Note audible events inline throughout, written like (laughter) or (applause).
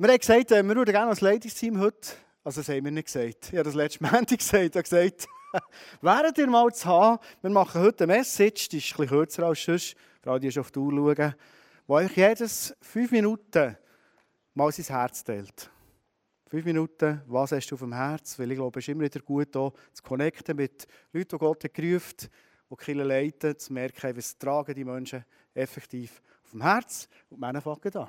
Wir haben gesagt, äh, wir würden gerne als Ladies-Team heute, also das haben wir nicht gesagt, ich habe das letzte Montag (laughs) gesagt, ich habe gesagt, (laughs) wäret ihr mal zu haben, wir machen heute eine Message, die ist bisschen kürzer als sonst, vor allem die ist auf die Uhr schauen, wo euch jedes fünf Minuten mal sein Herz teilt. Fünf Minuten, was hast du auf dem Herz? Weil ich glaube, es ist immer wieder gut, hier zu connecten mit Leuten, die Gott hat gerufen die Kirche leiten, zu merken, was tragen die Menschen effektiv auf dem Herz. Und die Männer fangen an.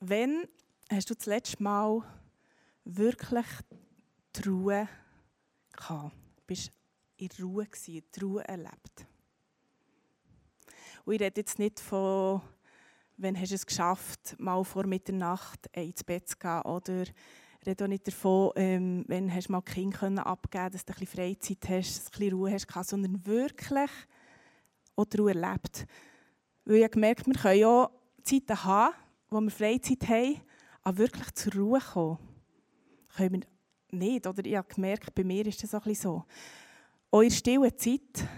Wann hast du das letzte Mal wirklich die Ruhe gehabt? Bist in Ruhe gewesen, die Ruhe erlebt? Und ich rede jetzt nicht von, wenn hast du es geschafft, mal vor Mitternacht ins Bett zu gehen, oder ich rede auch nicht davon, ähm, wenn du mal Kind können abgeben dass du ein bisschen Freizeit hast, ein bisschen Ruhe hast, sondern wirklich auch die Ruhe erlebt. Weil ich habe gemerkt, wir können ja Zeiten haben, wo wir Freizeit haben, aber wirklich zur Ruhe kommen, können wir nicht. Oder ich habe gemerkt, bei mir ist das auch ein so. Auch in stille Zeit,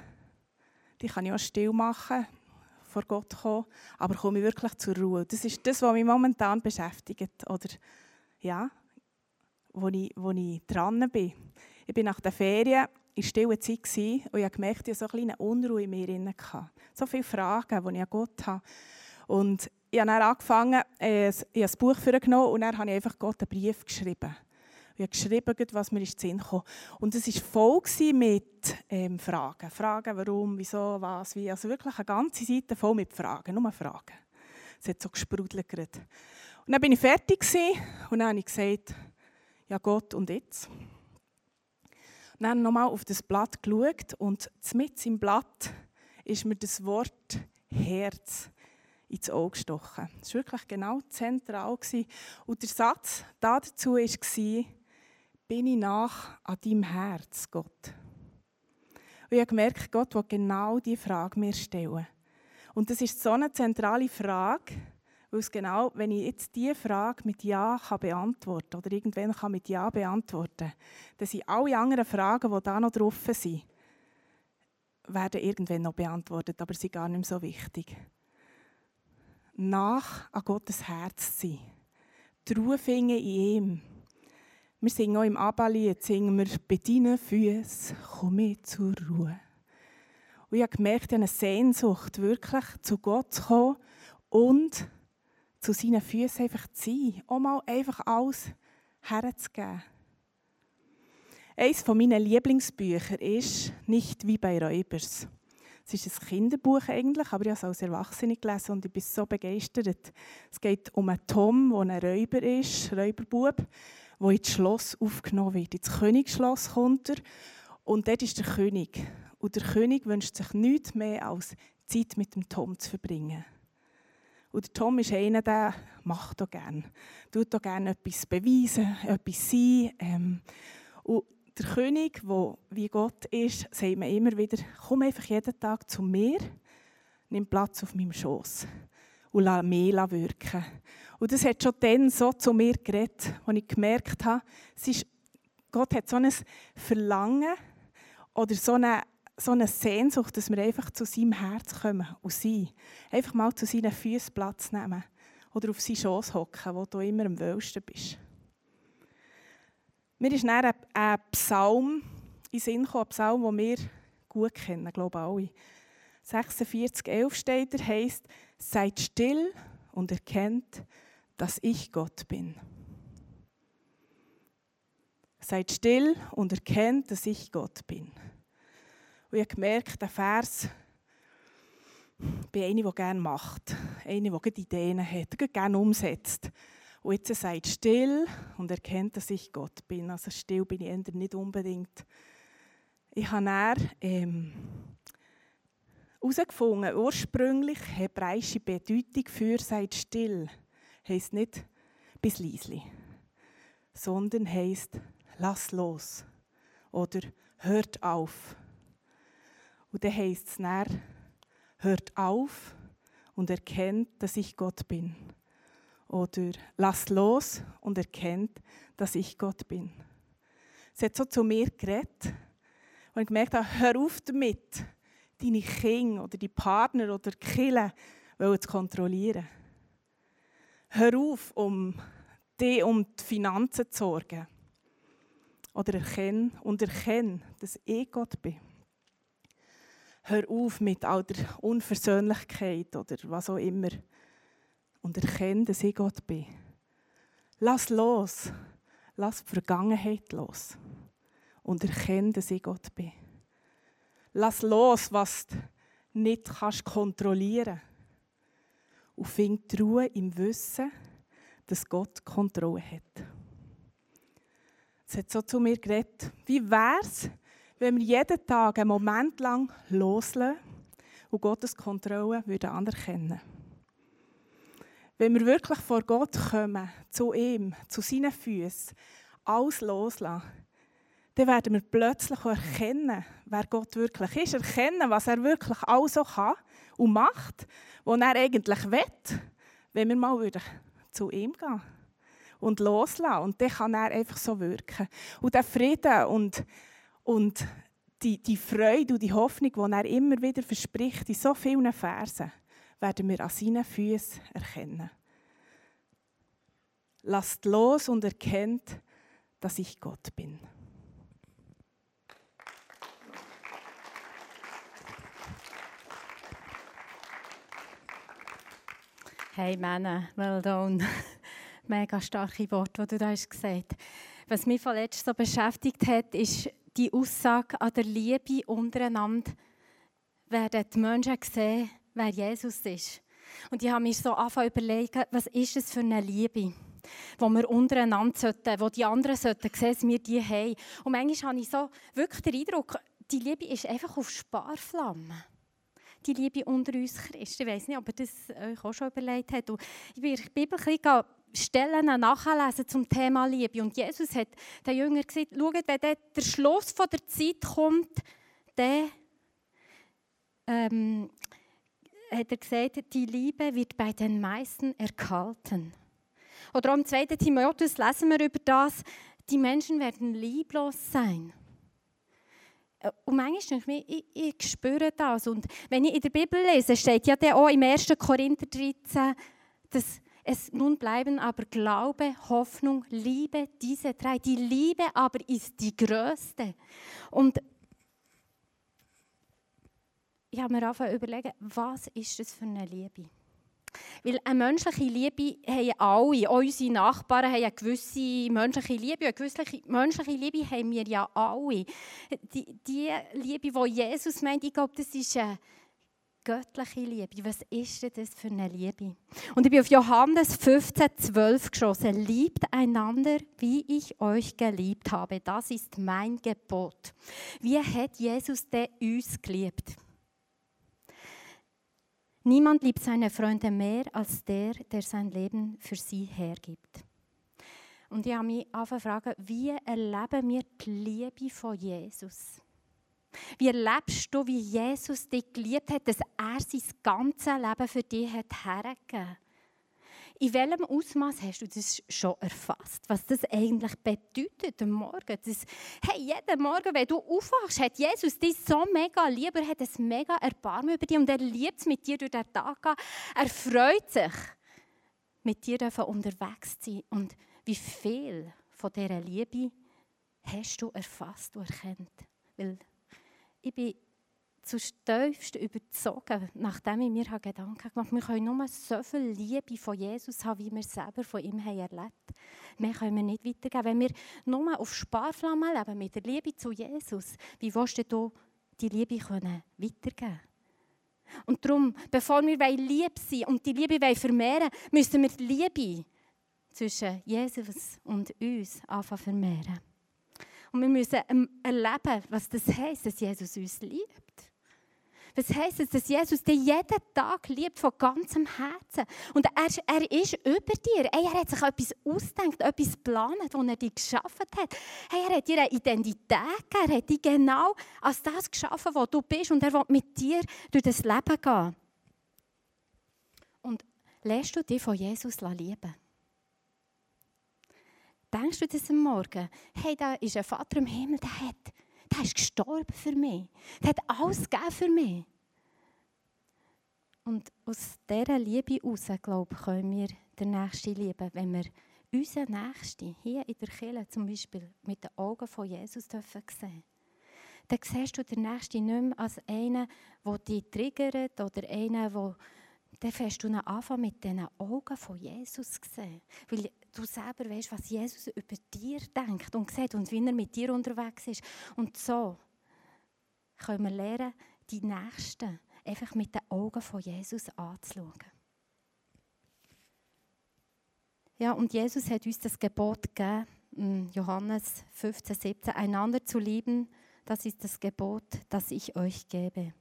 die kann ich auch still machen, vor Gott kommen, aber komme ich wirklich zur Ruhe. Das ist das, was mich momentan beschäftigt. Oder, ja, wo ich, wo ich dran bin. Ich bin nach der Ferien in stiller Zeit und ich habe gemerkt, ich hatte so eine kleine Unruhe in mir. So viele Fragen, die ich an Gott habe. Und ich habe dann angefangen, äh, ich habe ein Buch genommen und dann habe ich einfach Gott einen Brief geschrieben. Ich habe geschrieben, was mir in den Sinn kam. Und es war voll mit ähm, Fragen. Fragen, warum, wieso, was, wie. Also wirklich eine ganze Seite voll mit Fragen, nur Fragen. Es hat so gesprudelt. Und dann bin ich fertig und dann habe ich gesagt, ja Gott, und jetzt? Und dann nochmal auf das Blatt geschaut und mit im Blatt ist mir das Wort Herz ins Auge gestochen. Das war wirklich genau zentral. Und der Satz dazu war, bin ich nach an deinem Herz, Gott. Und ich habe gemerkt, Gott will genau diese Frage mir stellen. Und das ist so eine zentrale Frage, weil es genau, wenn ich jetzt diese Frage mit Ja kann beantworten oder irgendwann kann mit Ja beantworten dann sind alle anderen Fragen, die da noch drauf sind, werden irgendwann noch beantwortet, aber sie sind gar nicht mehr so wichtig nach an Gottes Herz sein. Die Ruhe finden in ihm. Wir singen auch im Abba-Lied, singen wir, bei deinen Füßen komme ich zur Ruhe. Und ich habe gemerkt, ich habe eine Sehnsucht, wirklich zu Gott zu kommen und zu seinen Füßen einfach zu sein. Auch mal einfach alles herzugeben. Eines meiner Lieblingsbücher ist «Nicht wie bei Räubers». Es ist ein Kinderbuch eigentlich, aber ich habe es als Erwachsene gelesen und ich bin so begeistert. Es geht um einen Tom, der ein Räuber ist, Räuberbub, der ins Schloss aufgenommen wird. Ins Königsschloss kommt er und dort ist der König. Und der König wünscht sich nichts mehr, als Zeit mit dem Tom zu verbringen. Und der Tom ist einer, der macht auch gerne. Tut auch gerne etwas beweisen, etwas sein. Ähm, und der König, der wie Gott ist, sagt mir immer wieder, komm einfach jeden Tag zu mir, nimm Platz auf meinem Schoß und lass mich wirken. Und das hat schon dann so zu mir geredet, als ich gemerkt habe, ist, Gott hat so ein Verlangen oder so eine, so eine Sehnsucht, dass wir einfach zu seinem Herz kommen und sein. Einfach mal zu seinen Füßen Platz nehmen oder auf seinen Schoß hocken, wo du immer am wohlsten bist. Mir ist dann ein Psalm in den Sinn gekommen, ein Psalm, den wir gut kennen, glaube ich alle. 46, 11 steht er, heisst, seid still und erkennt, dass ich Gott bin. Seid still und erkennt, dass ich Gott bin. Und ich habe gemerkt, der Vers, bin einer, der gerne macht, einer, der Ideen hat, gerne umsetzt. Und jetzt seid still und erkennt, dass ich Gott bin. Also still bin ich nicht unbedingt. Ich habe dann ähm, herausgefunden, ursprünglich hebräische Bedeutung für seid still heisst nicht bis leisli, sondern heisst lass los oder hört auf. Und dann heisst es dann, hört auf und erkennt, dass ich Gott bin oder lasst los und erkennt, dass ich Gott bin. Sie hat so zu mir geredet. Und ich gemerkt habe, hör auf damit, deine Kinder oder die Partner oder Kinder zu kontrollieren. Hör auf, um dich um die Finanzen zu sorgen. Oder erkenne und erkenne, dass ich Gott bin. Hör auf mit all der Unversöhnlichkeit oder was auch immer. Und erkenne, dass ich Gott bin. Lass los. Lass die Vergangenheit los. Und erkenne, dass ich Gott bin. Lass los, was du nicht kannst kontrollieren. Und find die Ruhe im Wissen, dass Gott Kontrolle hat. Es hat so zu mir geredet, wie wäre es, wenn wir jeden Tag einen Moment lang loslassen und Gottes Kontrolle würden anerkennen Wenn wir wirklich vor Gott kommen, zu ihm, zu seinen Füßen, alles loslassen, dann werden wir plötzlich erkennen, wer Gott wirklich ist, erkennen, was er wirklich also kann und macht, was er eigentlich will, wenn wir mal würden zu ihm gehen und loslassen. Und dann kann er einfach so wirken. Und der Frieden und, und die, die Freude und die Hoffnung, die er immer wieder verspricht, in so vielen Versen, werden wir an seinen Füßen erkennen. Lasst los und erkennt, dass ich Gott bin. Hey Männer, well done. (laughs) Mega starke Worte, die du da hast gesagt Was mich vorletzt so beschäftigt hat, ist die Aussage an der Liebe untereinander werden die Menschen sehen, wer Jesus ist. Und ich habe mir so angefangen überlegen, was ist es für eine Liebe, wo wir untereinander sollten, wo die anderen sollten sehen, dass wir die haben. Und manchmal habe ich so wirklich den Eindruck, die Liebe ist einfach auf Sparflamme die Liebe unter uns Christen. Ich weiß nicht, ob ihr das euch auch schon überlegt habt. Und ich bin in der Bibel ein Stellen nachlesen zum Thema Liebe. Und Jesus hat den Jüngern gesagt, schaut, wenn der Schluss der Zeit kommt, dann hat er gesagt, die Liebe wird bei den meisten erkalten. Oder am 2. Timotheus lesen wir über das, die Menschen werden lieblos sein. Äh, und manchmal denke ich, ich, ich spüre das. Und wenn ich in der Bibel lese, steht ja auch im 1. Korinther 13, dass es nun bleiben aber Glaube, Hoffnung, Liebe, diese drei. Die Liebe aber ist die größte. Und ich habe mir angefangen zu überlegen, was ist das für eine Liebe? Weil eine menschliche Liebe haben alle, auch unsere Nachbarn haben eine gewisse menschliche Liebe. Eine gewisse menschliche Liebe haben wir ja alle. Die, die Liebe, die Jesus meint, ich glaube, das ist eine göttliche Liebe. Was ist denn das für eine Liebe? Und ich bin auf Johannes 15, 12 geschossen. Liebt einander, wie ich euch geliebt habe. Das ist mein Gebot. Wie hat Jesus denn uns geliebt? Niemand liebt seine Freunde mehr als der, der sein Leben für sie hergibt. Und ich habe mich fragen, wie erleben wir die Liebe von Jesus? Wie erlebst du, wie Jesus dich geliebt hat, dass er sein ganzes Leben für dich hat hergegeben in welchem Ausmaß hast du das schon erfasst? Was das eigentlich bedeutet am Morgen? Das, hey, jeden Morgen, wenn du aufwachst, hat Jesus dich so mega lieb, er hat ein mega Erbarmen über dich und er liebt es mit dir durch den Tag gehen. Er freut sich, mit dir unterwegs zu sein. Und wie viel von dieser Liebe hast du erfasst und erkannt? Weil ich bin zutiefst überzogen, nachdem ich mir Gedanken gemacht habe, wir können nur so viel Liebe von Jesus haben, wie wir selber von ihm haben erlebt Mehr können wir nicht weitergeben. Wenn wir nur auf Sparflamme leben, mit der Liebe zu Jesus, wie willst du die Liebe können weitergeben Und darum, bevor wir lieb sein und die Liebe vermehren müssen wir die Liebe zwischen Jesus und uns anfangen vermehren. Und wir müssen erleben, was das heisst, dass Jesus uns liebt. Was heisst es, dass Jesus dich jeden Tag liebt von ganzem Herzen? Und er, er ist über dir. Hey, er hat sich etwas ausgedacht, etwas geplant, das er dir geschaffen hat. Hey, er hat dir eine Identität gegeben. Er hat dich genau als das geschaffen, was du bist. Und er will mit dir durch das Leben gehen. Und lässt du dich von Jesus lieben? Denkst du das am Morgen? Hey, da ist ein Vater im Himmel, der hat Der ist gestorben für mich. Der hat alles gegeben für mich. Und aus dieser Liebe heraus, glaube ich, können wir den Nächsten lieben, wenn wir unseren Nächsten hier in der Kirche zum Beispiel mit den Augen von Jesus dürfen sehen dann siehst du den Nächsten nicht mehr als einen, der dich triggert oder einen, der dann fängst du ihn an, mit diesen Augen von Jesus sehen. Weil du selber weißt, was Jesus über dir denkt und sieht und wie er mit dir unterwegs ist. Und so können wir lernen, die Nächsten einfach mit den Augen von Jesus anzuschauen. Ja, und Jesus hat uns das Gebot gegeben, Johannes 15, 17, einander zu lieben, das ist das Gebot, das ich euch gebe.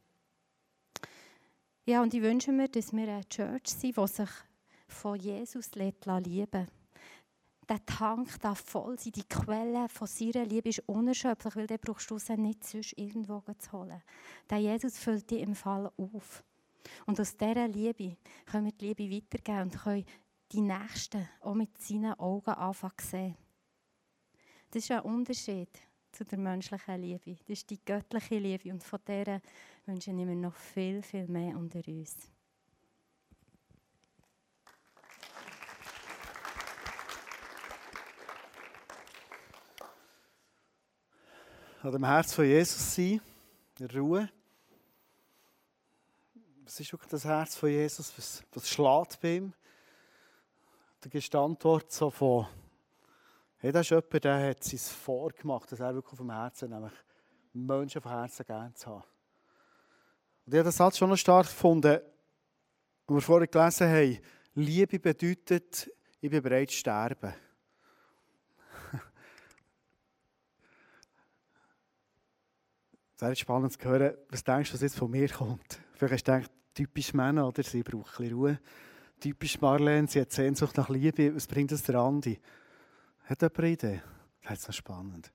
Ja, und ich wünsche mir, dass wir eine Church sind, die sich von Jesus lieben. Der Tank darf voll sein, die Quelle von seiner Liebe ist unerschöpflich, weil den brauchst du nicht sonst irgendwo zu holen. Der Jesus füllt dich im Fall auf. Und aus dieser Liebe können wir die Liebe weitergeben und können die Nächsten auch mit seinen Augen anfangen zu sehen. Das ist ein Unterschied zu der menschlichen Liebe. Das ist die göttliche Liebe und von der wünsche ich mir noch viel, viel mehr unter uns. An dem Herz von Jesus sein, in Ruhe. Was ist wirklich das Herz von Jesus? Was, was schlägt bei ihm? Die Antwort so von Hey, das ist jemand, der hat es vorgemacht, dass er wirklich vom Herzen, nämlich Menschen von Herzen gerne zu haben. Und ich habe den Satz schon noch stark gefunden, wo wir vorhin gelesen haben, Liebe bedeutet, ich bin bereit zu sterben. (laughs) Es wäre spannend zu hören, was denkst du, was jetzt von mir kommt. Vielleicht hast du gedacht, typisch Männer, oder? Sie brauchen ein Ruhe. Typisch Marlene, sie hat Sehnsucht nach Liebe. Was bringt das der Andi? Hat jemand eine Idee? Das ist noch spannend.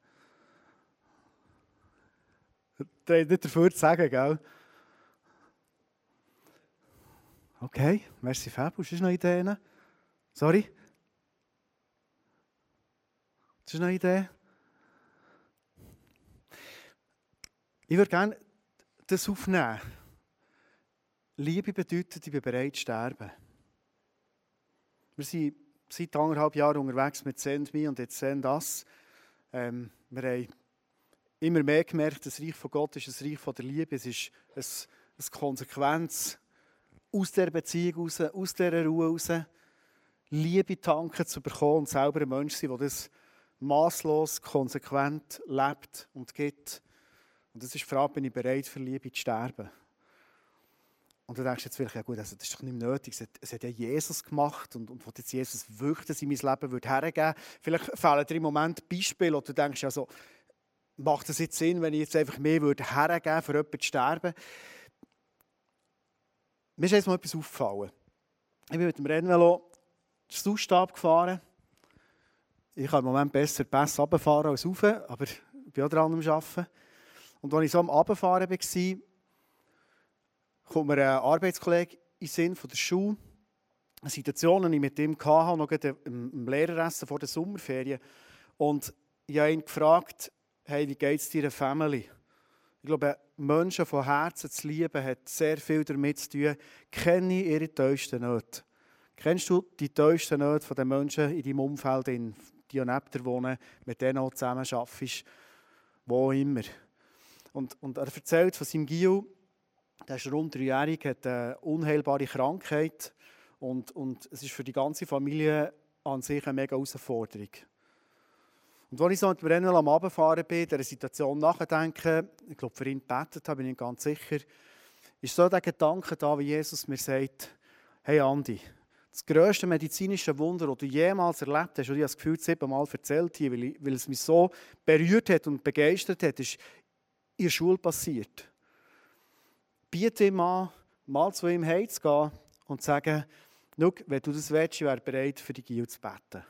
Der hat nicht dafür zu sagen, gell? Okay, merci Fab. Hast du noch Ideen? Sorry? Du noch Idee? Ich würde gerne das aufnehmen. Liebe bedeutet, ich bin bereit zu sterben. Wir sind seit anderthalb Jahren unterwegs mit Send Me und jetzt Send Us. Ähm, wir haben immer mehr gemerkt, das Reich von Gott ist ein Reich von der Liebe. Es ist eine, Konsequenz aus der Beziehung raus, aus dieser Ruhe raus, Liebe tanken zu bekommen und selber ein Mensch sein, der das maßlos, konsequent lebt und gibt. Und das ist die Frage, bin ich bereit für Liebe zu sterben? Und du denkst jetzt vielleicht, ja gut, also das ist doch nicht nötig. Es hat, ja Jesus gemacht und, und will jetzt Jesus wirklich das in mein Leben würde hergeben. Vielleicht fehlen dir im Moment Beispiele, oder du denkst, also, macht es jetzt Sinn, wenn ich jetzt einfach mehr würde hergeben, für jemanden zu sterben? Mir ist jetzt mal etwas aufgefallen. Ich bin mit dem Rennvelo den Zustab gefahren. Ich kann im Moment besser besser runterfahren als rauf, aber ich bin auch dran am Arbeiten. Und als ich so am Runterfahren war, kommt mir ein Arbeitskollege in den Sinn von der Schule. Eine Situation, die ich mit ihm hatte, noch im Lehreressen vor der Sommerferien. Und ich habe ihn gefragt, hey, wie geht es deiner Family? Ich glaube, Menschen von Herzen zu lieben, hat sehr viel damit zu tun, kenne ihre tiefsten Nöte. Kennst du die tiefsten Nöte der Menschen in deinem Umfeld, die neben dir wohnen, mit denen du zusammen arbeitest, wo immer? Und, und er erzählt von seinem Gio, der ist rund dreijährig, hat eine unheilbare Krankheit und, und es ist für die ganze Familie an sich eine mega Herausforderung. Und als ich so mit dem Rennen am Abendfahren bin, der Situation nachdenke, ich glaube, für ihn gebetet habe, bin ich ganz sicher, ist so der Gedanke da, wie Jesus mir sagt, hey Andi, das grösste medizinische Wunder, das du jemals erlebt hast, und ich habe das Gefühl, siebenmal erzählt hier, weil, ich, weil es mich so berührt hat und begeistert hat, ist in der Schule passiert biete ihm an, mal zu ihm heimzugehen und zu sagen, wenn du das willst, ich wäre bereit, für die Gil zu beten.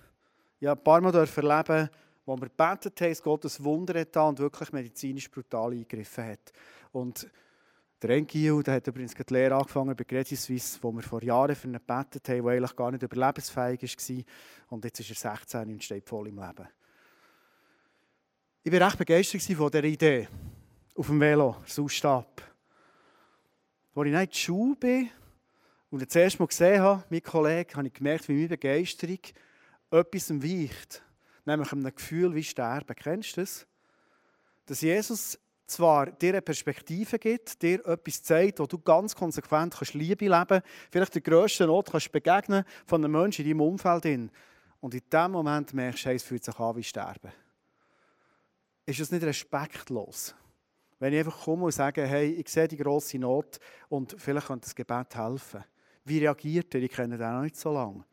Ich habe ein paar Mal erleben, wo wir gebetet haben, dass Gott ein Wunder hat und wirklich medizinisch brutal eingegriffen hat. Und der Engil, der hat übrigens die Lehre angefangen bei Credit Suisse, wo wir vor Jahren für ihn gebetet haben, der eigentlich gar nicht überlebensfähig war. Und jetzt ist er 16 und steht voll im Leben. Ich war recht begeistert von dieser Idee auf dem Velo, Sausstab. Als ich in die Schule bin und das erste Mal gesehen habe, mein Kollege, habe ich gemerkt, wie meine Begeisterung etwas weicht. Nämlich einem Gefühl wie Sterben. Kennst du das? Dass Jesus zwar dir eine Perspektive gibt, dir etwas zeigt, wo du ganz konsequent kannst Liebe leben kannst, vielleicht der grössten Not kannst begegnen von einem Menschen in deinem Umfeld. Und in dem Moment merkst du, es fühlt sich an wie Sterben. Ist das nicht respektlos? Wenn ich einfach komme und sage, hey, ich sehe die grosse Not und vielleicht könnte das Gebet helfen. Wie reagiert er? Ich kenne den auch nicht so lange.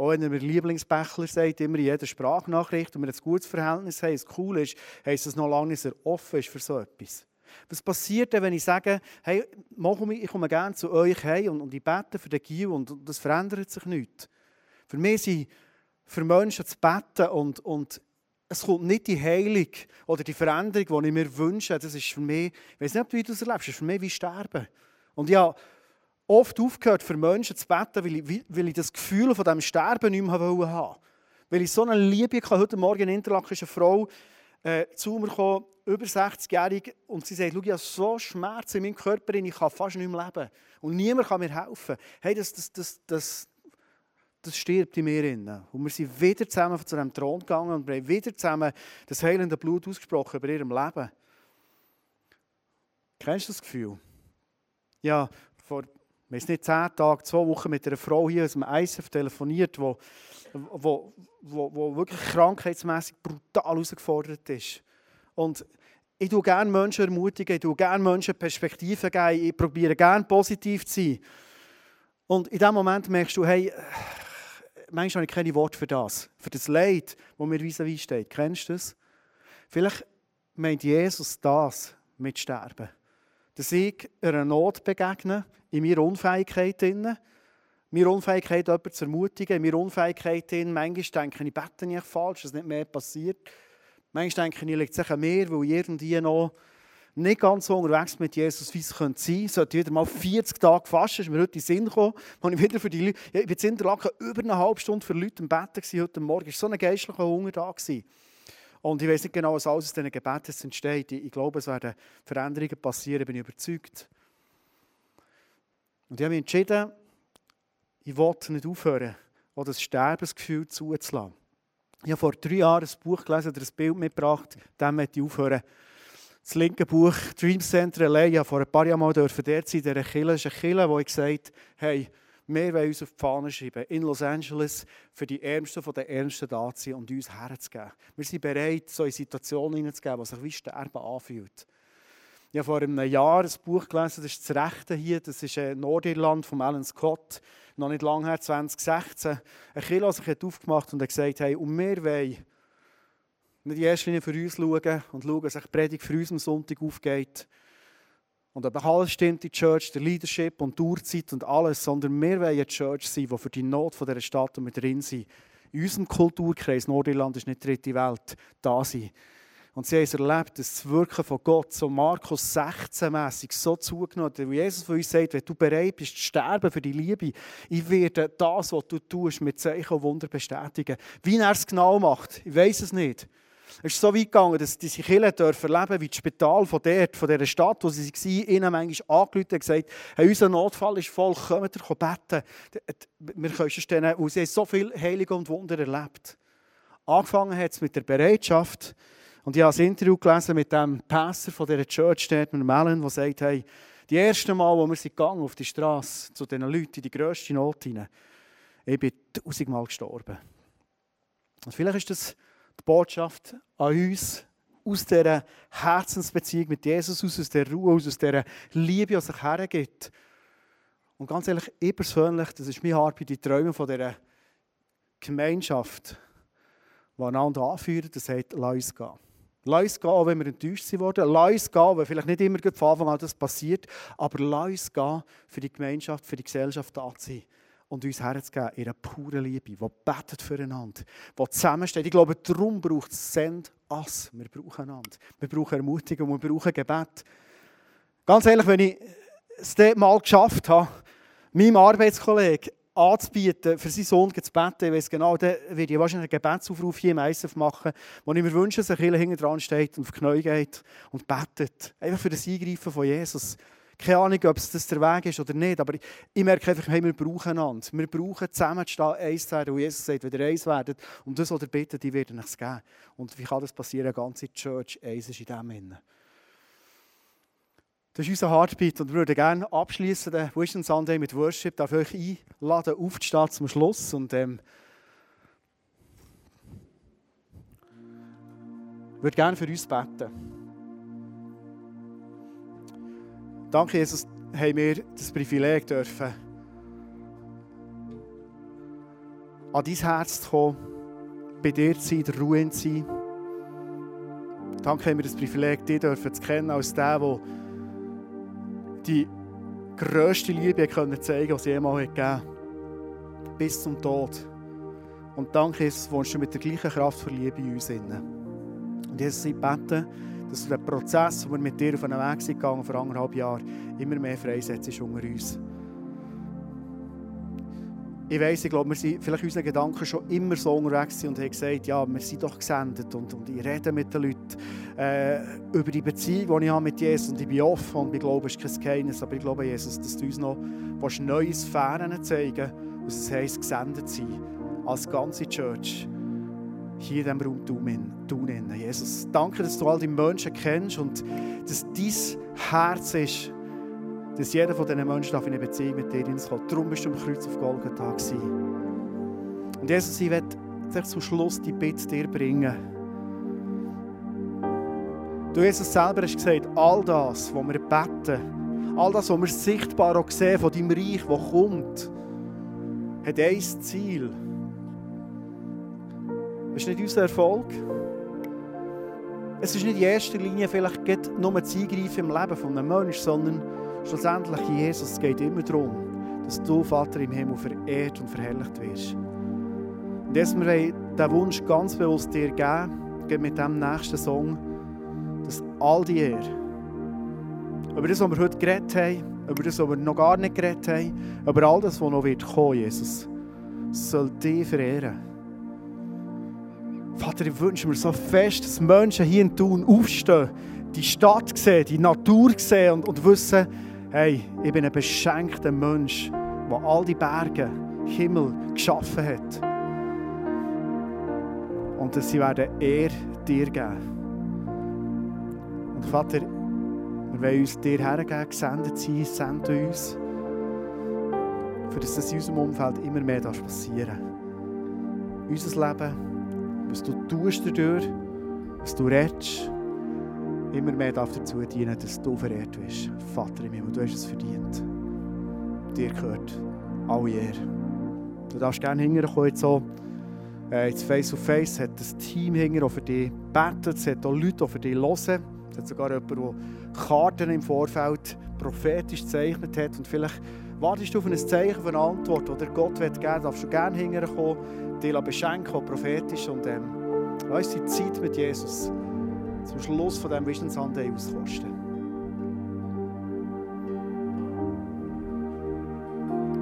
Auch wenn er mir Lieblingsbächler sagt, immer in jeder Sprachnachricht und wir ein gutes Verhältnis haben, es cool ist, heisst das noch lange, dass er offen ist für so etwas. Was passiert denn, wenn ich sage, hey, ich komme gerne zu euch heim und, ich bete für den Gil und, das verändert sich nichts. Für mich sind für Menschen zu beten und, und es kommt nicht die Heilung oder die Veränderung, die ich mir wünsche. Das ist für mich, ich weiß nicht, ob du das erlebst, das ist für mich wie Sterben. Und ja, oft aufgehört, für Menschen zu beten, weil ich, weil ich das Gefühl von diesem Sterben nicht mehr haben wollte. Weil ich so eine Liebe hatte. Heute Morgen in Interlaken ist eine Frau äh, zu mir gekommen, über 60-jährig, und sie sagt, ich habe so Schmerzen in meinem Körper, ich kann fast nicht mehr leben. Und niemand kann mir helfen. Hey, das, das, das, das, das stirbt in mir. Rein. Und wir sind wieder zusammen zu diesem Thron gegangen und wir haben wieder zusammen das heilende Blut ausgesprochen über ihrem Leben. Kennst du das Gefühl? Ja, vor wir haben nicht zehn Tage, zwei Wochen mit einer Frau hier aus dem ISF telefoniert, die wo, wo, wo, wo wirklich krankheitsmässig brutal herausgefordert ist. Und ich tue gerne Menschen ermutigen, ich tue gerne Menschen Perspektiven geben, ich probiere gerne positiv zu sein. Und in diesem Moment merkst du, hey, manchmal habe ich keine Worte für das, für das Leid, das mir vis-à-vis steht. Kennst du das? Vielleicht meint Jesus das mit Sterben. Dass ich einer Not begegne, in meiner Unfähigkeit. Drin. Meine Unfähigkeit, jemanden zu ermutigen, meine Unfähigkeit, drin. manchmal denke ich, ich bete nicht falsch, dass nicht mehr passiert. Manchmal denke ich, ich liegt sich an mir, weil ich irgendwie noch nicht ganz so unterwegs mit Jesus, wie es sein könnte. Sollte wieder mal 40 Tage fasten, ist mir heute in den Sinn gekommen. (laughs) Und ich wieder für die Leute, ich bin in Interlaken über eine halbe Stunde für Leute im Bett heute Morgen. Es war so ein geistlicher Hunger da. Gewesen. Und ich weiß nicht genau, was alles aus diesen Gebeten entsteht. Ich glaube, es werden Veränderungen passieren, bin ich überzeugt. Und ich habe mich entschieden, ich wollte nicht aufhören, auch das Sterbensgefühl zuzulassen. Ich habe vor drei Jahren ein Buch gelesen oder ein Bild mitgebracht, dem möchte ich aufhören. Das linke Buch Dream Center LA, ich habe vor ein paar Jahren mal dort sein, dieser Kille ist eine Kille, wo ich gesagt hey, wir wollen uns auf die Fahne schreiben, in Los Angeles für die Ärmsten von den Ärmsten da zu sein und uns herzugeben. Wir sind bereit, so in Situationen hineinzugeben, die sich wie Sterben anfühlt. Ich habe vor einem Jahr ein Buch gelesen, das ist das Rechte hier, das ist äh, Nordirland von Alan Scott, noch nicht lange her, 2016. Ein Kind hat sich aufgemacht und hat gesagt, hey, und wir wollen nicht in erster Linie für uns schauen und schauen, dass die Predigt für uns am Sonntag aufgeht. Und ob alles stimmt der Church, der Leadership und die Uhrzeit und alles, sondern wir wollen eine Church sein, die für die Not von dieser Stadt und mit drin sind. In unserem Kulturkreis, Nordirland ist nicht die dritte Welt, da sein. Und sie haben erlebt, dass das Wirken von Gott so Markus 16-mässig so zugenommen hat. Wo Jesus von uns sagt, wenn du bereit bist zu sterben für die Liebe, ich werde das, was du tust, mit Zeichen und Wunder bestätigen. Wie er es genau macht, ich weiß es nicht. Es ist so weit gegangen, dass diese Kinder dürfen leben wie das Spital von, dort, von dieser Stadt, wo sie waren, ihnen manchmal angerufen und gesagt, hey, unser Notfall ist voll, kommt ihr beten. Wir können denen, und sie so viel Heilige und Wunder erlebt. Angefangen hat es mit der Bereitschaft, und ich habe ein Interview gelesen mit dem Pastor von dieser Church dort, mit Mellen, der sagt, hey, die erste Mal, wo wir gegangen auf die Straße zu diesen Leuten in die grösste Not hinein, ich bin tausendmal gestorben. Und vielleicht ist das die Botschaft an uns, aus dieser Herzensbeziehung mit Jesus, aus dieser Ruhe, aus dieser Liebe, die sich hergibt. Und ganz ehrlich, ich persönlich, das ist meine Arbeit, die Träume von dieser Gemeinschaft, die einander anführt, das sagt, lass uns gehen. Lass uns gehen, auch wenn wir enttäuscht wurden. Lass uns gehen, weil vielleicht nicht immer von Anfang an das passiert. Aber lass uns gehen, für die Gemeinschaft, für die Gesellschaft da zu sein. Und uns herzugeben in einer puren Liebe, die betet füreinander, die zusammensteht. Ich glaube, darum braucht es Send Us. Wir brauchen einander. Wir brauchen Ermutigung, wir brauchen Gebet. Ganz ehrlich, wenn ich es mal geschafft habe, meinem Arbeitskollegen anzubieten, für seinen Sohn zu beten. Ich weiß genau, da werde ich wahrscheinlich einen Gebetsaufruf hier im ISF machen, wo ich mir wünsche, dass ein Kind hinten dran steht und auf die Knie geht und betet. Einfach für das Eingreifen von Jesus. Keine Ahnung, ob es das der Weg ist oder nicht, aber ich merke einfach, hey, wir brauchen einander. Wir brauchen zusammenzustehen, eins zu werden. Und Jesus sagt, wenn ihr eins werdet, um das, was ihr bittet, die werden es geben. Und wie kann das passieren? Eine ganze Church, eins ist in dem Innen. Das ist unser Heartbeat und wir würden gerne abschließen den Wisdom Sunday mit Worship. Darf ich euch einladen, aufzustehen zum Schluss und ähm, würde gerne für uns beten. Danke, Jesus, haben wir das Privileg dürfen, an dein Herz zu kommen, bei dir zu sein, der Ruhe zu sein. Danke, haben wir das Privileg, dich dürfen zu kennen als der, der die grösste Liebe können zeigen was es jemals gegeben hat. Bis zum Tod. Und danke, Jesus, wohnst du mit der gleichen Kraft für Liebe in uns. Und Jesus, ich bete, dass du den Prozess, den wir mit dir auf einen Weg sind gegangen vor anderthalb Jahren, immer mehr freisetzt unter uns. Ich weiss, ich glaube, wir sind vielleicht unseren Gedanken schon immer so unterwegs und haben gesagt, ja, wir sind doch gesendet und, und ich rede mit den Leuten äh, über die Beziehung, die ich habe mit Jesus und ich bin offen und ich glaube, es ist kein Geheimnis, aber ich glaube, Jesus, dass du uns noch neue Sphären zeigen was es heisst, gesendet sein, als ganze Church, hier in diesem Raum tun. Jesus, danke, dass du all die Menschen kennst und dass dein Herz ist, dass jeder von diesen Menschen in eine Beziehung mit dir kommt. Darum bist du am Kreuz auf Golgatha gewesen. Und Jesus, ich werde zum Schluss die Bitte dir bringen. Du, Jesus selber hast gesagt, all das, was wir beten, all das, was wir sichtbar auch sehen von deinem Reich, das kommt, hat ein Ziel. Ist nicht unser Erfolg. Es ist nicht in erster Linie vielleicht nur das Eingreifen im Leben eines Menschen, sondern Schlussendlich, Jesus, es geht immer darum, dass du, Vater im Himmel, verehrt und verherrlicht wirst. Und jetzt wir diesen Wunsch ganz bewusst dir geben, mit dem nächsten Song, dass all die Ehre, über das, was wir heute geredet haben, über das, was wir noch gar nicht geredet haben, über all das, was noch wird kommen, Jesus, soll dich verehren. Vater, ich wünsche mir so fest, dass Menschen hier in Thun aufstehen, die Stadt sehen, die Natur sehen und, und wissen, hey, ich bin ein beschenkter Mensch, der all die Berge, Himmel geschaffen hat. Und dass sie werden eher dir geben. Und Vater, wir wollen uns dir hergeben, gesendet sein, sende uns, für das das in unserem Umfeld immer mehr passieren darf. Unser Leben, was du tust dadurch, was du redest, immer mehr darf dazu dienen, dass du verehrt wirst. Vater im Himmel, du hast es verdient. Dir gehört alle Ehre. Du darfst gerne hinterher jetzt so äh, jetzt Face to Face hat das Team hinter für dich betet, es hat auch Leute, die für dich hören. Es hat sogar jemand, der Karten im Vorfeld prophetisch gezeichnet hat und vielleicht wartest du auf ein Zeichen, auf eine Antwort, oder Gott wird geben, darfst du gerne hinterher dich beschenken, prophetisch und ähm, weißt, die Zeit mit Jesus zum Schluss von diesem Vision auskosten.